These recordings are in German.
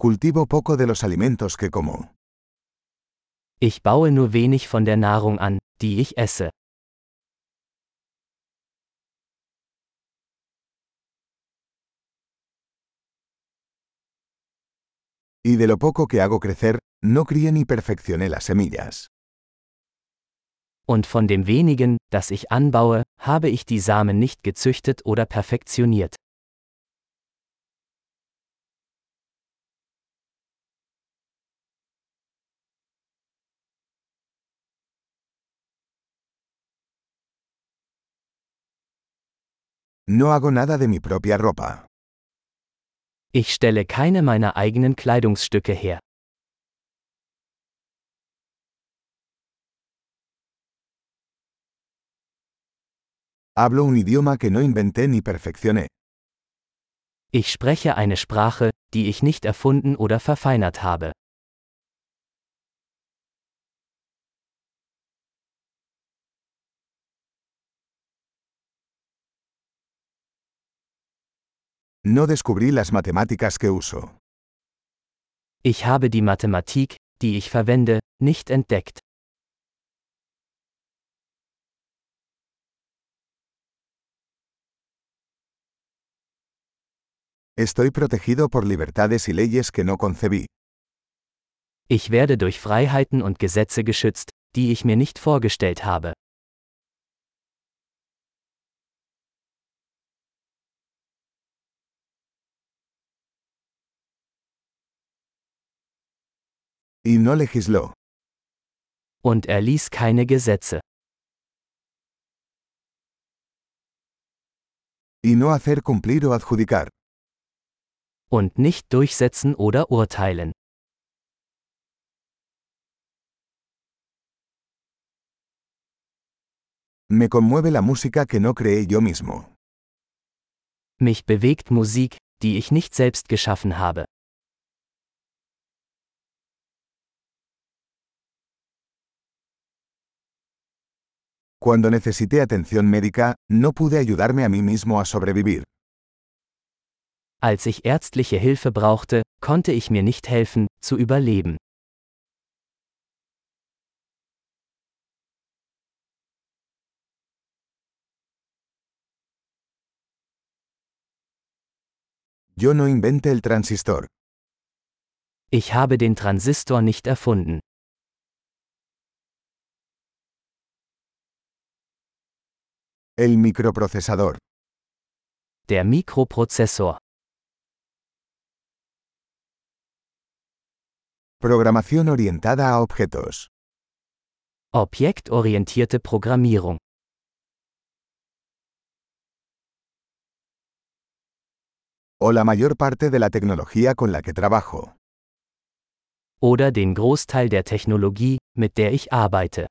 Cultivo poco de los alimentos que como. Ich baue nur wenig von der Nahrung an, die ich esse. Y de lo poco que hago crecer, no crié ni perfeccioné las semillas. Und von dem wenigen, das ich anbaue, habe ich die Samen nicht gezüchtet oder perfektioniert. No hago nada de mi propia ropa. Ich stelle keine meiner eigenen Kleidungsstücke her. Hablo un idioma que no inventé ni perfeccioné. Ich spreche eine Sprache, die ich nicht erfunden oder verfeinert habe. No descubrí las matemáticas que uso. Ich habe die Mathematik, die ich verwende, nicht entdeckt. Estoy protegido por libertades y leyes que no concebí. Ich werde durch Freiheiten und Gesetze geschützt, die ich mir nicht vorgestellt habe. Y no legisló. Und er ließ keine Gesetze. Y no hacer cumplir o adjudicar. Und nicht durchsetzen oder urteilen. Me conmueve la música que no creé yo mismo. Mich bewegt Musik, die ich nicht selbst geschaffen habe. Cuando necesité atención médica, no pude ayudarme a mí mismo a sobrevivir. Als ich ärztliche Hilfe brauchte, konnte ich mir nicht helfen, zu überleben. Yo no inventé el transistor. Ich habe den Transistor nicht erfunden. El microprocesador. Der Mikroprozessor. Programación orientada a objetos. Objektorientierte Programmierung. O la mayor parte de la tecnología con la que trabajo. Oder den Großteil der Technologie, mit der ich arbeite.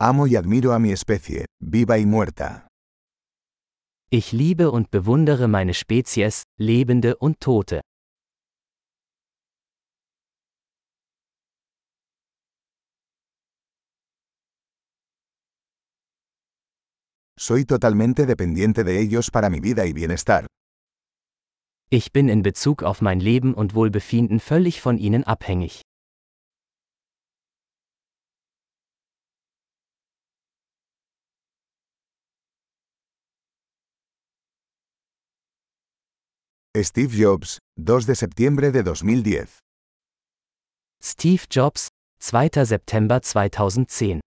Amo y admiro a mi especie, viva y muerta. Ich liebe und bewundere meine Spezies, Lebende und Tote. Soy totalmente dependiente de ellos para mi vida y bienestar. Ich bin in Bezug auf mein Leben und Wohlbefinden völlig von ihnen abhängig. Steve Jobs, 2 de septiembre de 2010. Steve Jobs, 2. September 2010